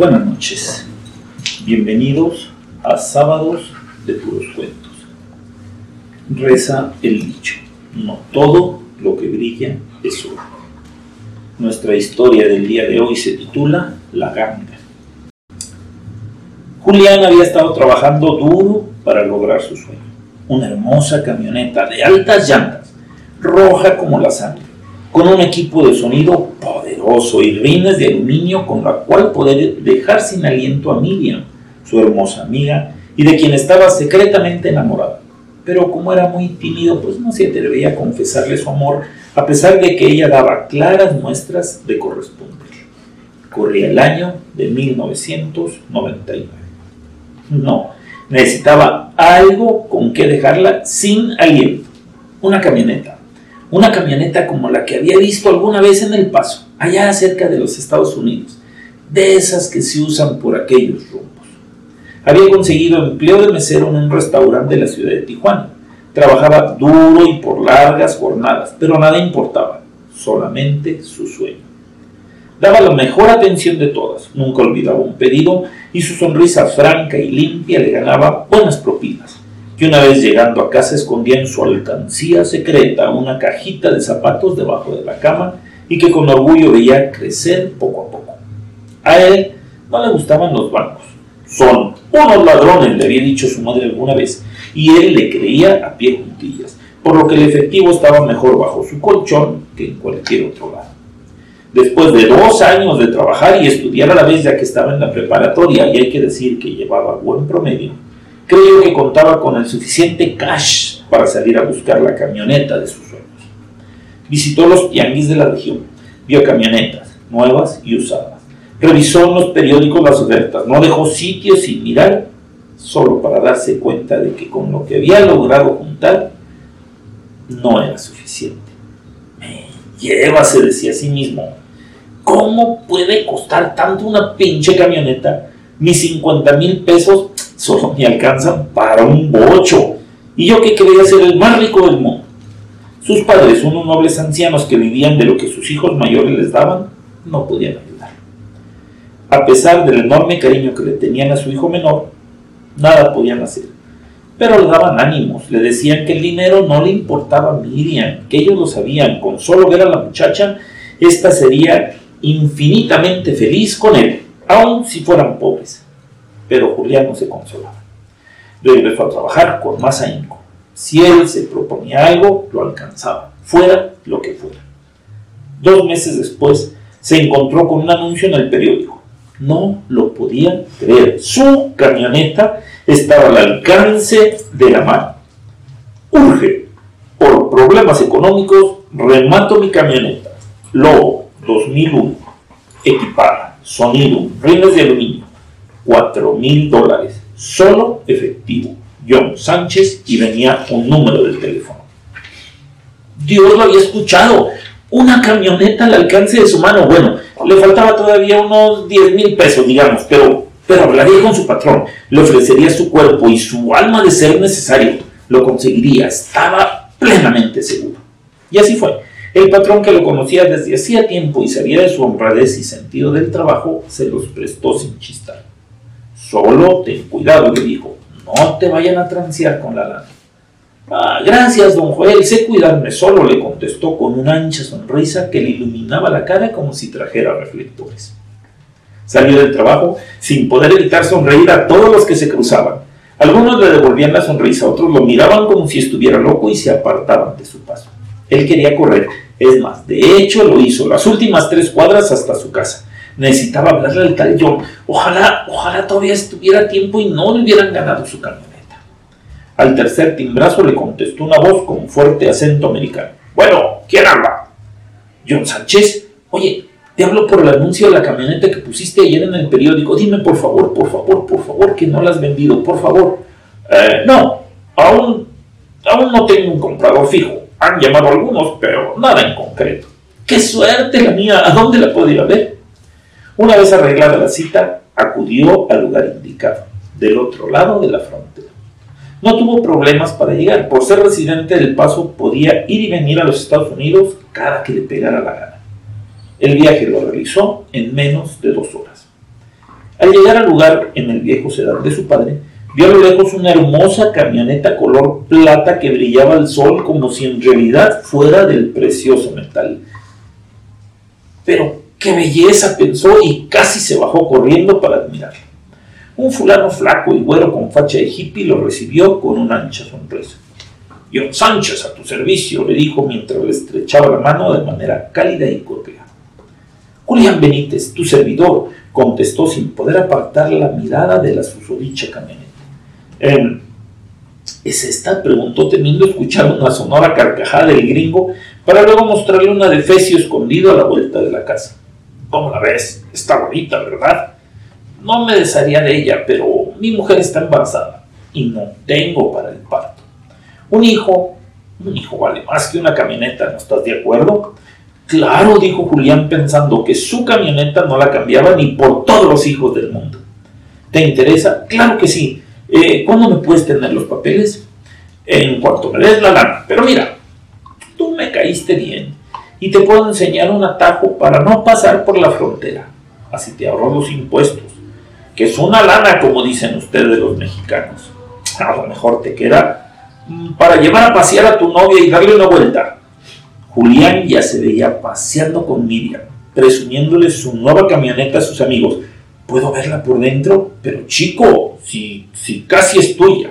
Buenas noches, bienvenidos a Sábados de Puros Cuentos. Reza el dicho, no todo lo que brilla es oro. Nuestra historia del día de hoy se titula La ganga. Julián había estado trabajando duro para lograr su sueño. Una hermosa camioneta de altas llantas, roja como la sangre, con un equipo de sonido poderoso y rines de aluminio con la cual poder dejar sin aliento a Miriam, su hermosa amiga, y de quien estaba secretamente enamorado. Pero como era muy tímido, pues no se atrevía a confesarle su amor, a pesar de que ella daba claras muestras de corresponder. Corría el año de 1999. No, necesitaba algo con que dejarla sin aliento. Una camioneta. Una camioneta como la que había visto alguna vez en El Paso, allá cerca de los Estados Unidos. De esas que se usan por aquellos rumbos. Había conseguido empleo de mesero en un restaurante de la ciudad de Tijuana. Trabajaba duro y por largas jornadas, pero nada importaba, solamente su sueño. Daba la mejor atención de todas, nunca olvidaba un pedido y su sonrisa franca y limpia le ganaba buenas propinas. Que una vez llegando a casa escondía en su alcancía secreta una cajita de zapatos debajo de la cama y que con orgullo veía crecer poco a poco. A él no le gustaban los bancos. Son unos ladrones, le había dicho su madre alguna vez, y él le creía a pie juntillas, por lo que el efectivo estaba mejor bajo su colchón que en cualquier otro lado. Después de dos años de trabajar y estudiar a la vez ya que estaba en la preparatoria, y hay que decir que llevaba buen promedio, creyó que contaba con el suficiente cash para salir a buscar la camioneta de sus sueños. Visitó los tianguis de la región, vio camionetas nuevas y usadas, revisó en los periódicos las ofertas, no dejó sitios sin mirar, solo para darse cuenta de que con lo que había logrado juntar no era suficiente. Me lleva, se decía a sí mismo, ¿cómo puede costar tanto una pinche camioneta? Mis 50 mil pesos solo me alcanzan para un bocho. Y yo que quería ser el más rico del mundo. Sus padres, unos nobles ancianos que vivían de lo que sus hijos mayores les daban, no podían ayudar. A pesar del enorme cariño que le tenían a su hijo menor, nada podían hacer. Pero le daban ánimos, le decían que el dinero no le importaba a Miriam, que ellos lo sabían, con solo ver a la muchacha, esta sería infinitamente feliz con él, aun si fueran pobres. Pero Julián no se consolaba. Regresó a trabajar con más ahínco. Si él se proponía algo, lo alcanzaba, fuera lo que fuera. Dos meses después, se encontró con un anuncio en el periódico. No lo podían creer. Su camioneta estaba al alcance de la mano. Urge. Por problemas económicos, remato mi camioneta. Lobo 2001. Equipada. Sonido. Rines de aluminio. 4 mil dólares. Solo efectivo. John Sánchez y venía un número del teléfono. Dios lo había escuchado. Una camioneta al alcance de su mano. Bueno, le faltaba todavía unos 10 mil pesos, digamos, pero, pero hablaría con su patrón. Le ofrecería su cuerpo y su alma de ser necesario. Lo conseguiría. Estaba plenamente seguro. Y así fue. El patrón que lo conocía desde hacía tiempo y sabía de su honradez y sentido del trabajo, se los prestó sin chistar. Solo ten cuidado, le dijo. No te vayan a transear con la lana. Ah, gracias, don Joel, sé cuidarme solo, le contestó con una ancha sonrisa que le iluminaba la cara como si trajera reflectores. Salió del trabajo sin poder evitar sonreír a todos los que se cruzaban. Algunos le devolvían la sonrisa, otros lo miraban como si estuviera loco y se apartaban de su paso. Él quería correr, es más, de hecho lo hizo, las últimas tres cuadras hasta su casa. Necesitaba hablarle al tal John. Ojalá, ojalá todavía estuviera a tiempo y no le hubieran ganado su camioneta. Al tercer timbrazo le contestó una voz con fuerte acento americano. Bueno, ¿quién habla? John Sánchez. Oye, te hablo por el anuncio de la camioneta que pusiste ayer en el periódico. Dime por favor, por favor, por favor, que no la has vendido, por favor. Eh, no, aún, aún no tengo un comprador fijo. Han llamado algunos, pero nada en concreto. ¡Qué suerte la mía! ¿A dónde la podría ver? Una vez arreglada la cita, acudió al lugar indicado, del otro lado de la frontera. No tuvo problemas para llegar. Por ser residente del Paso, podía ir y venir a los Estados Unidos cada que le pegara la gana. El viaje lo realizó en menos de dos horas. Al llegar al lugar en el viejo sedán de su padre, vio a lo lejos una hermosa camioneta color plata que brillaba al sol como si en realidad fuera del precioso metal. Pero qué belleza, pensó y casi se bajó corriendo para admirarla. Un fulano flaco y güero con facha de hippie lo recibió con una ancha sonrisa. John Sánchez, a tu servicio, le dijo mientras le estrechaba la mano de manera cálida y cordial. Julián Benítez, tu servidor, contestó sin poder apartar la mirada de la susodicha camioneta. ¿Es esta? preguntó temiendo escuchar una sonora carcajada del gringo para luego mostrarle una de Fecio escondido a la vuelta de la casa. ¿Cómo la ves? Está bonita, ¿verdad? No me desharía de ella, pero mi mujer está embarazada y no tengo para el parto. Un hijo, un hijo vale más que una camioneta, ¿no estás de acuerdo? Claro, dijo Julián pensando que su camioneta no la cambiaba ni por todos los hijos del mundo. ¿Te interesa? Claro que sí. Eh, ¿Cuándo me puedes tener los papeles? En cuanto me des la lana. Pero mira, tú me caíste bien y te puedo enseñar un atajo para no pasar por la frontera. Así te ahorro los impuestos, que es una lana, como dicen ustedes los mexicanos. A lo mejor te queda mm, para llevar a pasear a tu novia y darle una vuelta. Julián ya se veía paseando con Miriam, presumiéndole su nueva camioneta a sus amigos. Puedo verla por dentro, pero chico, si, si casi es tuya.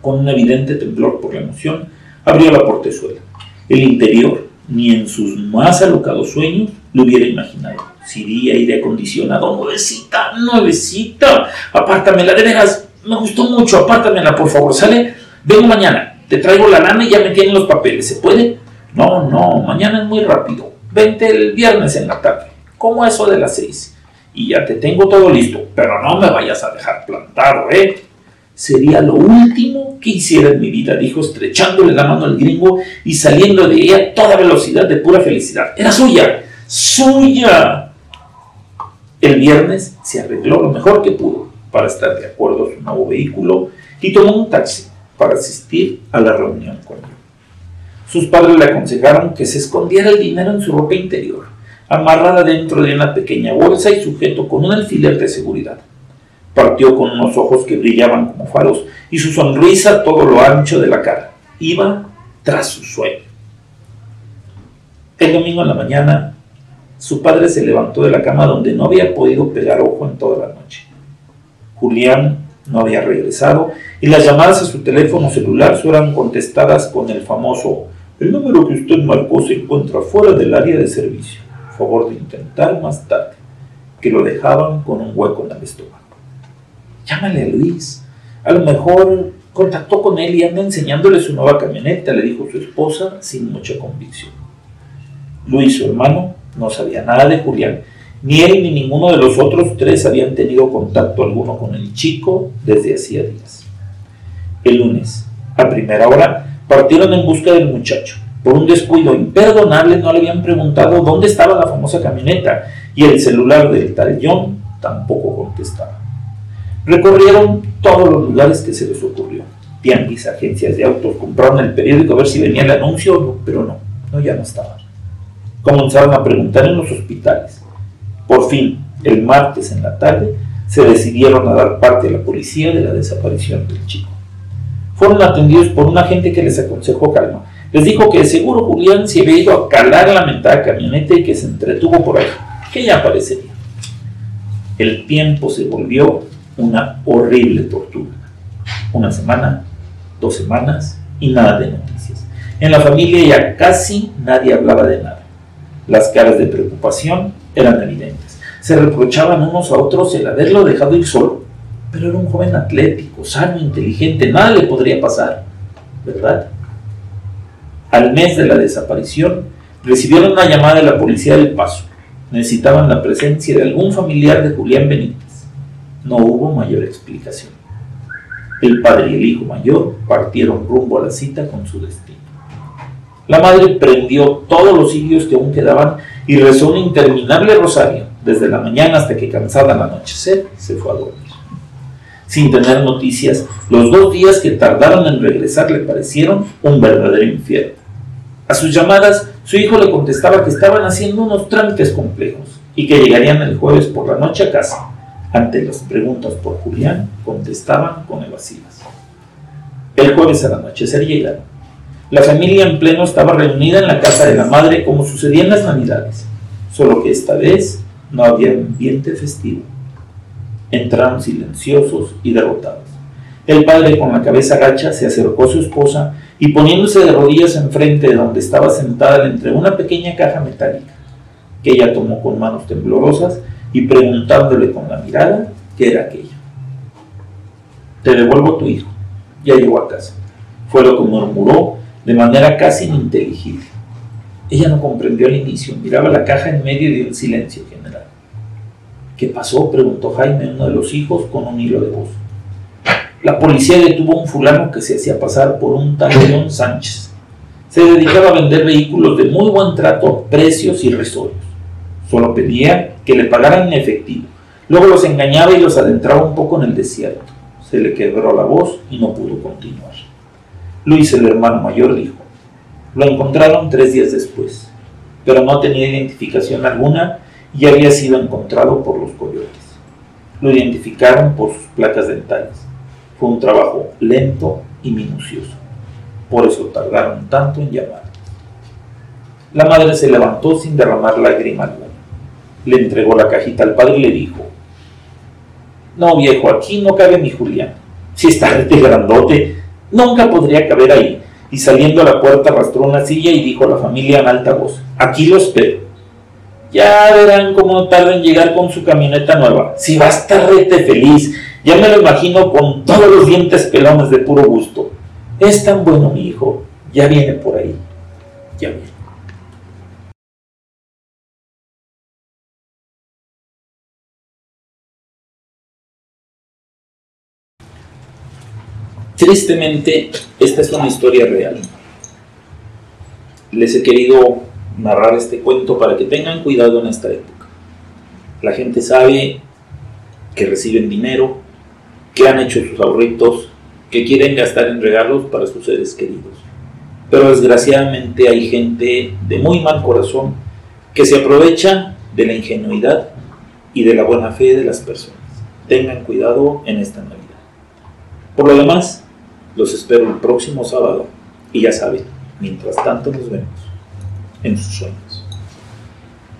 Con un evidente temblor por la emoción, abrió la portezuela. El interior, ni en sus más alocados sueños, lo hubiera imaginado. Sería aire acondicionado, nuevecita, nuevecita. Apártamela, de veras, me gustó mucho, apártamela, por favor, ¿sale? Vengo mañana, te traigo la lana y ya me tienen los papeles, ¿se puede? No, no, mañana es muy rápido. Vente el viernes en la tarde, como eso de las seis. Y ya te tengo todo listo, pero no me vayas a dejar plantado, ¿eh? Sería lo último que hiciera en mi vida, dijo estrechándole la mano al gringo y saliendo de ella a toda velocidad de pura felicidad. Era suya, suya. El viernes se arregló lo mejor que pudo para estar de acuerdo a su nuevo vehículo y tomó un taxi para asistir a la reunión con él. Sus padres le aconsejaron que se escondiera el dinero en su ropa interior, amarrada dentro de una pequeña bolsa y sujeto con un alfiler de seguridad. Partió con unos ojos que brillaban como faros y su sonrisa todo lo ancho de la cara. Iba tras su sueño. El domingo en la mañana, su padre se levantó de la cama donde no había podido pegar ojo en toda la noche. Julián no había regresado y las llamadas a su teléfono celular fueron contestadas con el famoso el número que usted marcó se encuentra fuera del área de servicio. Favor de intentar más tarde. Que lo dejaban con un hueco en el estómago. Llámale a Luis. A lo mejor contactó con él y anda enseñándole su nueva camioneta, le dijo su esposa sin mucha convicción. Luis, su hermano, no sabía nada de Julián. Ni él ni ninguno de los otros tres habían tenido contacto alguno con el chico desde hacía días. El lunes, a primera hora, partieron en busca del muchacho. Por un descuido imperdonable no le habían preguntado dónde estaba la famosa camioneta y el celular del tal tampoco contestaba. Recorrieron todos los lugares que se les ocurrió. Tianguis, agencias de autos, compraron el periódico a ver si venía el anuncio, pero no, no ya no estaba. Comenzaron a preguntar en los hospitales. Por fin, el martes en la tarde, se decidieron a dar parte a la policía de la desaparición del chico fueron atendidos por un agente que les aconsejó calma. Les dijo que seguro Julián se había ido a calar la mentada camioneta y que se entretuvo por ahí, que ya aparecería. El tiempo se volvió una horrible tortura. Una semana, dos semanas y nada de noticias. En la familia ya casi nadie hablaba de nada. Las caras de preocupación eran evidentes. Se reprochaban unos a otros el haberlo dejado ir solo pero era un joven atlético, sano, inteligente, nada le podría pasar, ¿verdad? Al mes de la desaparición, recibieron una llamada de la policía del Paso. Necesitaban la presencia de algún familiar de Julián Benítez. No hubo mayor explicación. El padre y el hijo mayor partieron rumbo a la cita con su destino. La madre prendió todos los cirios que aún quedaban y rezó un interminable rosario desde la mañana hasta que cansada al anochecer se fue a dormir sin tener noticias, los dos días que tardaron en regresar le parecieron un verdadero infierno. A sus llamadas, su hijo le contestaba que estaban haciendo unos trámites complejos y que llegarían el jueves por la noche a casa. Ante las preguntas por Julián, contestaban con evasivas. El jueves a la anochecer llegaron. La familia en pleno estaba reunida en la casa de la madre como sucedía en las navidades, solo que esta vez no había ambiente festivo. Entraron silenciosos y derrotados. El padre con la cabeza gacha se acercó a su esposa y poniéndose de rodillas enfrente de donde estaba sentada entre una pequeña caja metálica, que ella tomó con manos temblorosas y preguntándole con la mirada qué era aquello. Te devuelvo tu hijo, ya llegó a casa. Fue lo que murmuró de manera casi ininteligible. Ella no comprendió al inicio, miraba la caja en medio de un silencio general. ¿Qué pasó? preguntó Jaime, uno de los hijos, con un hilo de voz. La policía detuvo a un fulano que se hacía pasar por un tal León Sánchez. Se dedicaba a vender vehículos de muy buen trato, precios y resorios. Solo pedía que le pagaran en efectivo. Luego los engañaba y los adentraba un poco en el desierto. Se le quebró la voz y no pudo continuar. Luis, el hermano mayor, dijo, lo encontraron tres días después, pero no tenía identificación alguna y había sido encontrado por los coyotes. Lo identificaron por sus placas dentales. Fue un trabajo lento y minucioso. Por eso tardaron tanto en llamar. La madre se levantó sin derramar lágrima. Le entregó la cajita al padre y le dijo, no viejo, aquí no cabe mi Julián. Si está rete grandote, nunca podría caber ahí. Y saliendo a la puerta arrastró una silla y dijo a la familia en alta voz, aquí lo espero. Ya verán cómo tarda en llegar con su camioneta nueva. Si va a estar rete feliz, ya me lo imagino con todos los dientes pelones de puro gusto. Es tan bueno mi hijo. Ya viene por ahí. Ya viene. Tristemente, esta es una historia real. Les he querido narrar este cuento para que tengan cuidado en esta época. La gente sabe que reciben dinero, que han hecho sus ahorritos, que quieren gastar en regalos para sus seres queridos. Pero desgraciadamente hay gente de muy mal corazón que se aprovecha de la ingenuidad y de la buena fe de las personas. Tengan cuidado en esta Navidad. Por lo demás, los espero el próximo sábado y ya saben, mientras tanto nos vemos en sus sueños.